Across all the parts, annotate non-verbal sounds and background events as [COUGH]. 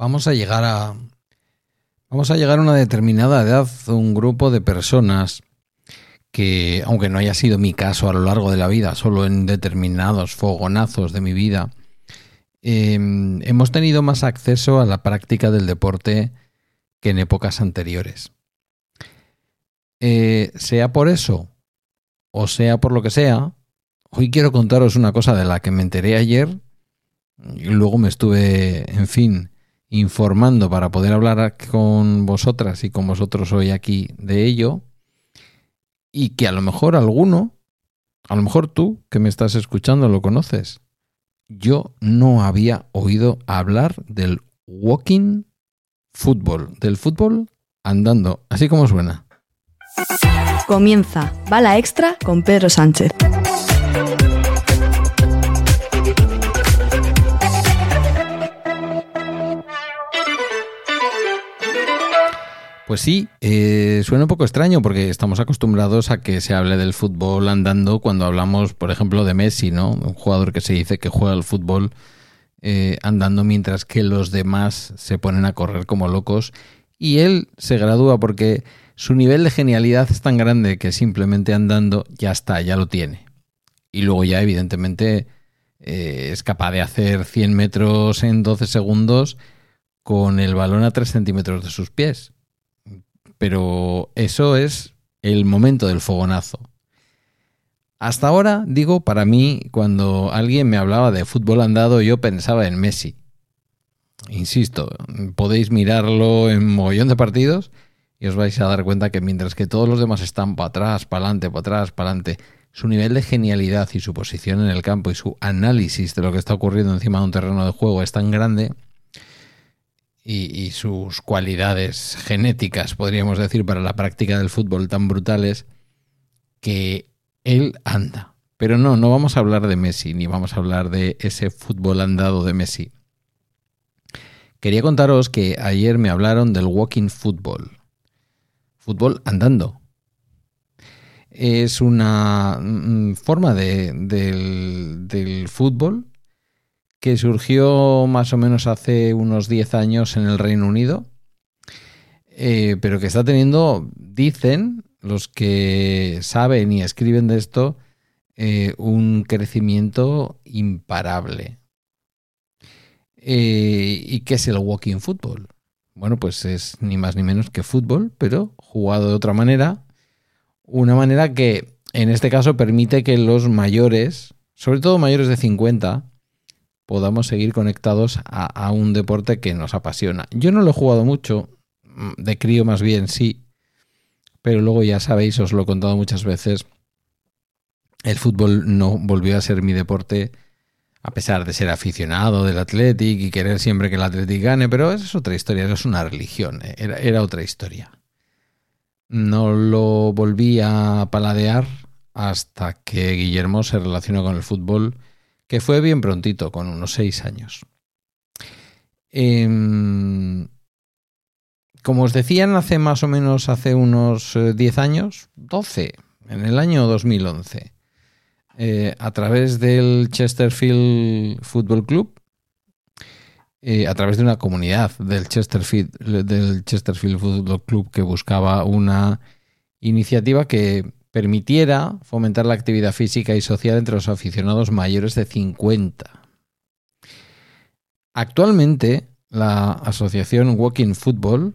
vamos a llegar a vamos a llegar a una determinada edad, un grupo de personas que, aunque no haya sido mi caso a lo largo de la vida, solo en determinados fogonazos de mi vida, em, hemos tenido más acceso a la práctica del deporte que en épocas anteriores. Eh, sea por eso o sea por lo que sea, hoy quiero contaros una cosa de la que me enteré ayer y luego me estuve, en fin, informando para poder hablar con vosotras y con vosotros hoy aquí de ello y que a lo mejor alguno, a lo mejor tú que me estás escuchando lo conoces. Yo no había oído hablar del walking fútbol, del fútbol andando, así como suena. Comienza Bala Extra con Pedro Sánchez. Pues sí, eh, suena un poco extraño porque estamos acostumbrados a que se hable del fútbol andando cuando hablamos, por ejemplo, de Messi, ¿no? Un jugador que se dice que juega al fútbol eh, andando mientras que los demás se ponen a correr como locos y él se gradúa porque su nivel de genialidad es tan grande que simplemente andando ya está, ya lo tiene. Y luego ya evidentemente eh, es capaz de hacer 100 metros en 12 segundos con el balón a 3 centímetros de sus pies pero eso es el momento del fogonazo. Hasta ahora, digo, para mí, cuando alguien me hablaba de fútbol andado, yo pensaba en Messi. Insisto, podéis mirarlo en mogollón de partidos y os vais a dar cuenta que mientras que todos los demás están para atrás, para adelante, para atrás, para adelante, su nivel de genialidad y su posición en el campo y su análisis de lo que está ocurriendo encima de un terreno de juego es tan grande y, sus cualidades genéticas, podríamos decir, para la práctica del fútbol tan brutales, que él anda. Pero no, no vamos a hablar de Messi, ni vamos a hablar de ese fútbol andado de Messi. Quería contaros que ayer me hablaron del walking football. Fútbol andando. Es una mm, forma de, del, del fútbol que surgió más o menos hace unos 10 años en el Reino Unido, eh, pero que está teniendo, dicen los que saben y escriben de esto, eh, un crecimiento imparable. Eh, ¿Y qué es el walking football? Bueno, pues es ni más ni menos que fútbol, pero jugado de otra manera. Una manera que en este caso permite que los mayores, sobre todo mayores de 50, podamos seguir conectados a, un deporte que nos apasiona. Yo no lo he jugado mucho, mm, de crío más bien sí, pero luego ya sabéis, os lo he contado muchas veces, el fútbol no volvió a ser mi deporte a pesar de ser aficionado del Athletic y querer siempre que el Athletic gane, pero eso es otra historia, eso es una religión, eh, era, era otra historia. No lo volví a paladear hasta que Guillermo se relacionó con el fútbol que fue bien prontito, con unos seis años. Em, como os decían hace más o menos hace unos 10 eh, años, 12, en el año 2011, eh, a través del Chesterfield Football Club, eh, a través de una comunidad del Chesterfield, del Chesterfield Football Club que buscaba una iniciativa que permitiera fomentar la actividad física y social entre los aficionados mayores de 50. Actualmente, la asociación Walking Football,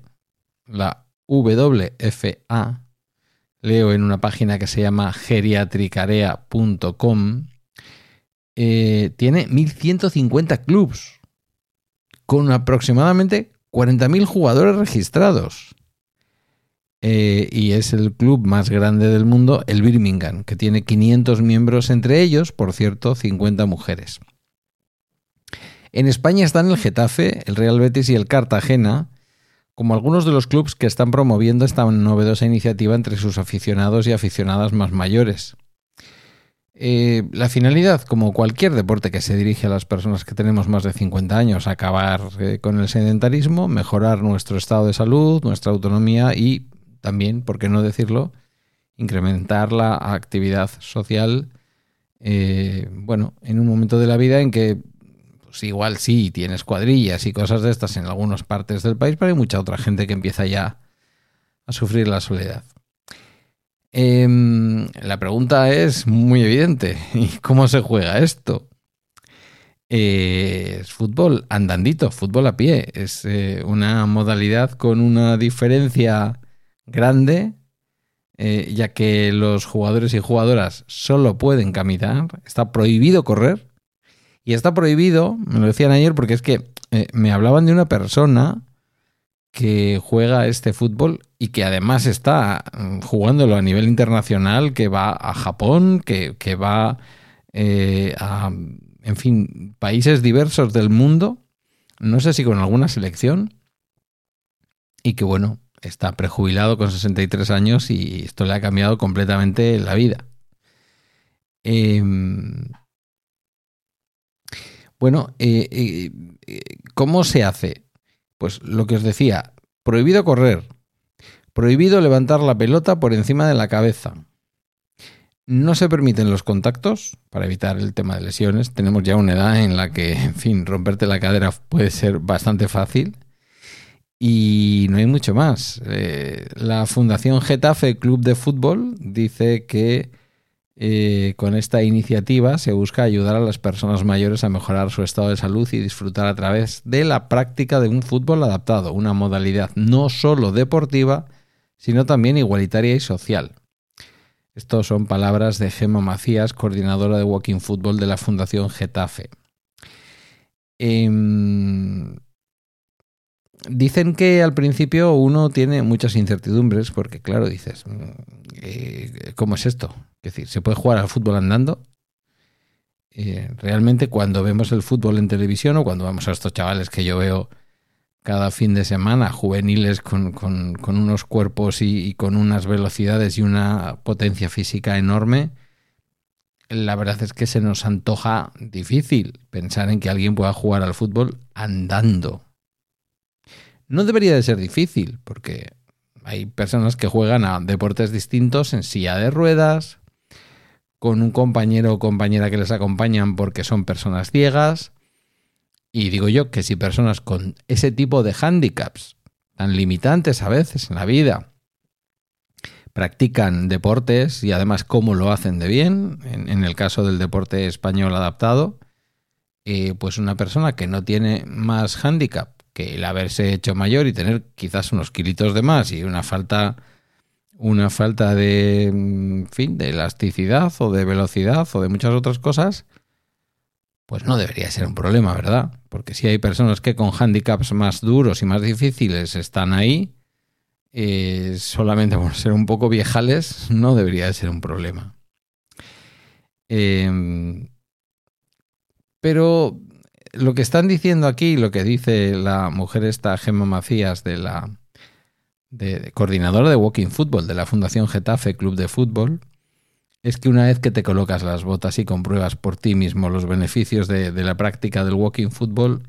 la WFA, leo en una página que se llama geriatricarea.com, eh, tiene 1.150 clubs con aproximadamente 40.000 jugadores registrados. Eh, y es el club más grande del mundo, el Birmingham, que tiene 500 miembros, entre ellos, por cierto, 50 mujeres. En España están el Getafe, el Real Betis y el Cartagena, como algunos de los clubes que están promoviendo esta novedosa iniciativa entre sus aficionados y aficionadas más mayores. Eh, la finalidad, como cualquier deporte que se dirige a las personas que tenemos más de 50 años, acabar eh, con el sedentarismo, mejorar nuestro estado de salud, nuestra autonomía y también, por qué no decirlo, incrementar la actividad social, eh, bueno, en un momento de la vida en que pues igual sí, tienes cuadrillas y cosas de estas en algunas partes del país, pero hay mucha otra gente que empieza ya a sufrir la soledad. Em, la pregunta es muy evidente. [LAUGHS] ¿Y cómo se juega esto? Eh, es fútbol andandito, fútbol a pie. Es eh, una modalidad con una diferencia grande, eh, ya que los jugadores y jugadoras solo pueden caminar. Está prohibido correr. Y está prohibido, me lo decían ayer, porque es que me hablaban de una persona que juega este fútbol y que además está mm, jugándolo a nivel internacional, que va a Japón, que, va eh, a, en fin, países diversos del mundo, no sé si con alguna selección, y que bueno, está prejubilado con 63 años y esto le ha cambiado completamente la vida. Em, bueno, eh, eh, ¿cómo se hace? Pues lo que os decía, prohibido correr, prohibido levantar la pelota por encima de la cabeza. No se permiten los contactos para evitar el tema de lesiones. Tenemos ya una edad en la que, en fin, romperte la cadera puede ser bastante fácil. Y no hay mucho más. Eh, la Fundación Getafe Club de Fútbol dice que eh, con esta iniciativa se busca ayudar a las personas mayores a mejorar su estado de salud y disfrutar a través de la práctica de un fútbol adaptado, una modalidad no solo deportiva, sino también igualitaria y social. Estas son palabras de Gemma Macías, coordinadora de Walking Football de la Fundación Getafe. Em, Dicen que al principio uno tiene muchas incertidumbres porque, claro, dices, mm, eh, ¿cómo es esto? Es decir, ¿se puede jugar al fútbol andando? Eh, realmente cuando vemos el fútbol en televisión o cuando vamos a estos chavales que yo veo cada fin de semana, juveniles con, unos cuerpos y, con unas velocidades y una potencia física enorme, la verdad es que se nos antoja difícil pensar en que alguien pueda jugar al fútbol andando. No debería de ser difícil, porque hay personas que juegan a deportes distintos en silla de ruedas, con un compañero o compañera que les acompañan porque son personas ciegas. Y digo yo que si personas con ese tipo de hándicaps, tan limitantes a veces en la vida, practican deportes y además cómo lo hacen de bien, en, el caso del deporte español adaptado, eh, pues una persona que no tiene más hándicap que el haberse hecho mayor y tener quizás unos kilitos de más y una falta una falta de mm, fin de elasticidad o de velocidad o de muchas otras cosas pues no debería ser un problema, ¿verdad? Porque si hay personas que con handicaps más duros y más difíciles están ahí, eh, solamente por ser un poco viejales, no debería de ser un problema. Em, pero lo que están diciendo aquí, lo que dice la mujer esta, Gemma Macías, de la de, coordinadora de Walking Football de la Fundación Getafe Club de Fútbol, es que una vez que te colocas las botas y compruebas por ti mismo los beneficios de, de la práctica del Walking Football,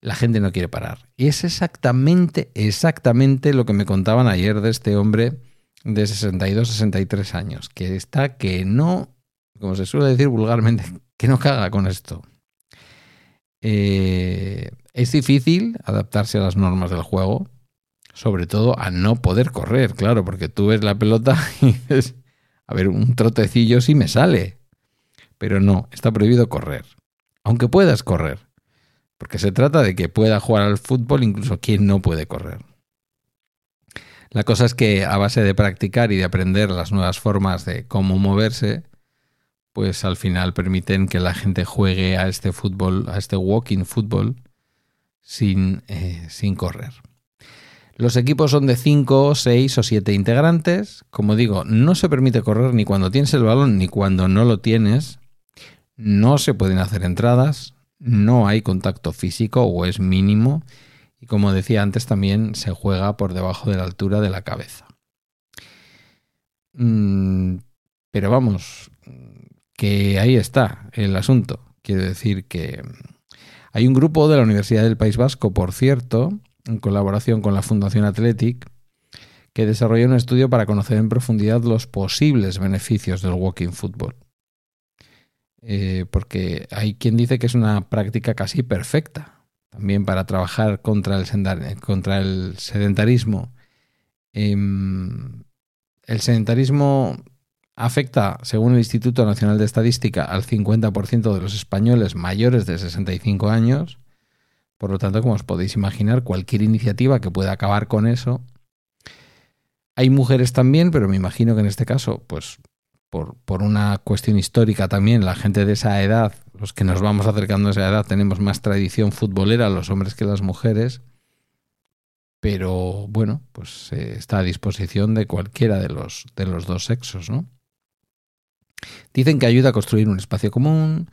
la gente no quiere parar. Y es exactamente, exactamente lo que me contaban ayer de este hombre de 62, 63 años, que está que no, como se suele decir vulgarmente, que no caga con esto. Eh, es difícil adaptarse a las normas del juego, sobre todo a no poder correr, claro, porque tú ves la pelota [LAUGHS] y dices, a ver, un trotecillo sí me sale. Pero no, está prohibido correr. Aunque puedas correr. Porque se trata de que pueda jugar al fútbol incluso quien no puede correr. La cosa es que a base de practicar y de aprender las nuevas formas de cómo moverse, pues al final permiten que la gente juegue a este fútbol, a este walking fútbol, sin, eh, sin correr. Los equipos son de 5, 6 o 7 integrantes. Como digo, no se permite correr ni cuando tienes el balón ni cuando no lo tienes. No se pueden hacer entradas. No hay contacto físico o es mínimo. Y como decía antes, también se juega por debajo de la altura de la cabeza. Mm, pero vamos, que ahí está el asunto. Quiero decir que hay un grupo de la Universidad del País Vasco, por cierto, en colaboración con la Fundación Athletic, que desarrolla un estudio para conocer en profundidad los posibles beneficios del walking football. eh, porque hay quien dice que es una práctica casi perfecta, también para trabajar contra el, contra el sedentarismo. Em, el sedentarismo afecta, según el Instituto Nacional de Estadística, al 50% de los españoles mayores de 65 años. Por lo tanto, como os podéis imaginar, cualquier iniciativa que pueda acabar con eso. Hay mujeres también, pero me imagino que en este caso, pues por, por una cuestión histórica también, la gente de esa edad, los que nos vamos acercando a esa edad, tenemos más tradición futbolera, los hombres que las mujeres pero bueno, pues eh, está a disposición de cualquiera de los, de los dos sexos, ¿no? Dicen que ayuda a construir un espacio común,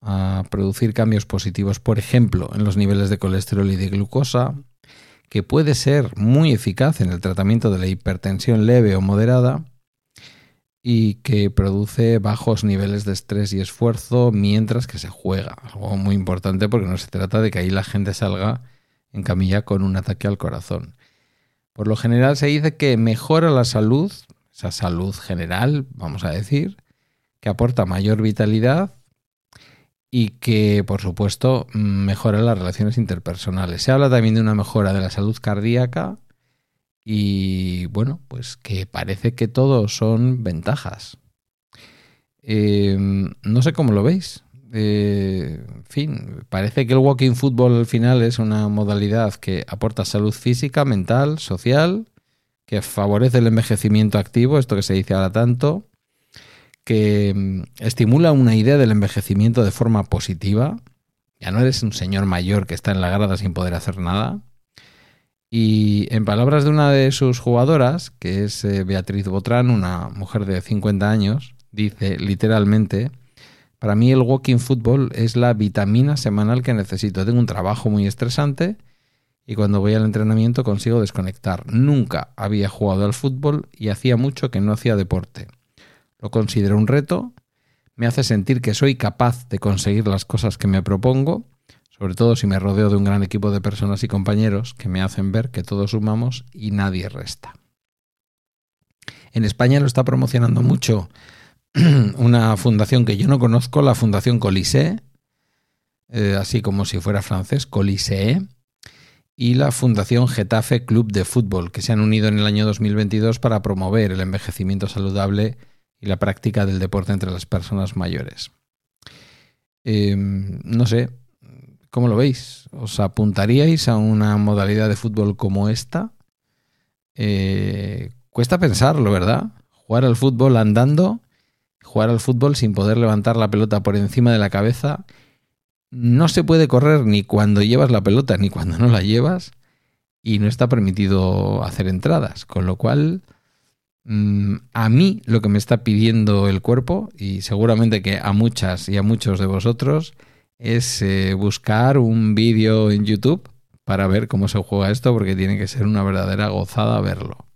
a producir cambios positivos, por ejemplo, en los niveles de colesterol y de glucosa, que puede ser muy eficaz en el tratamiento de la hipertensión leve o moderada y que produce bajos niveles de estrés y esfuerzo mientras que se juega. Algo muy importante porque no se trata de que ahí la gente salga en camilla con un ataque al corazón. Por lo general se dice que mejora la salud, esa salud general, vamos a decir, que aporta mayor vitalidad y que, por supuesto, mejora las relaciones interpersonales. Se habla también de una mejora de la salud cardíaca y, bueno, pues que parece que todo son ventajas. Eh, no sé cómo lo veis. Eh, en fin, parece que el walking football al final es una modalidad que aporta salud física, mental, social, que favorece el envejecimiento activo, esto que se dice ahora tanto, que mm, estimula una idea del envejecimiento de forma positiva. Ya no eres un señor mayor que está en la grada sin poder hacer nada. Y en palabras de una de sus jugadoras, que es eh, Beatriz Botrán, una mujer de 50 años, dice literalmente, para mí el walking football es la vitamina semanal que necesito. Tengo un trabajo muy estresante y cuando voy al entrenamiento consigo desconectar. Nunca había jugado al fútbol y hacía mucho que no hacía deporte. Lo considero un reto, me hace sentir que soy capaz de conseguir las cosas que me propongo, sobre todo si me rodeo de un gran equipo de personas y compañeros que me hacen ver que todos sumamos y nadie resta. En España lo está promocionando mucho [CLEARS THROAT] una fundación que yo no conozco, la Fundación Colisée, eh, así como si fuera francés, Colisée, y la Fundación Getafe Club de Fútbol, que se han unido en el año 2022 para promover el envejecimiento saludable y la práctica del deporte entre las personas mayores. Em, no sé, ¿cómo lo veis? ¿Os apuntaríais a una modalidad de fútbol como esta? Eh, cuesta pensarlo, ¿verdad? Jugar al fútbol andando, jugar al fútbol sin poder levantar la pelota por encima de la cabeza. No se puede correr ni cuando llevas la pelota ni cuando no la llevas y no está permitido hacer entradas, con lo cual Mm, a mí lo que me está pidiendo el cuerpo, y seguramente que a muchas y a muchos de vosotros, es eh, buscar un vídeo en YouTube para ver cómo se juega esto, porque tiene que ser una verdadera gozada verlo.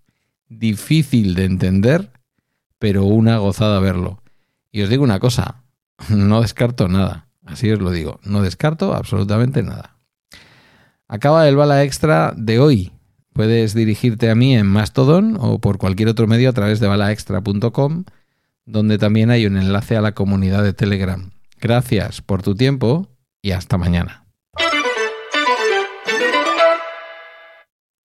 Difícil de entender, pero una gozada verlo. Y os digo una cosa, [LAUGHS] no descarto nada, así os lo digo, no descarto absolutamente nada. Acaba el bala extra de hoy, Puedes dirigirte a mí en Mastodon o por cualquier otro medio a través de balaextra.com, donde también hay un enlace a la comunidad de Telegram. Gracias por tu tiempo y hasta mañana.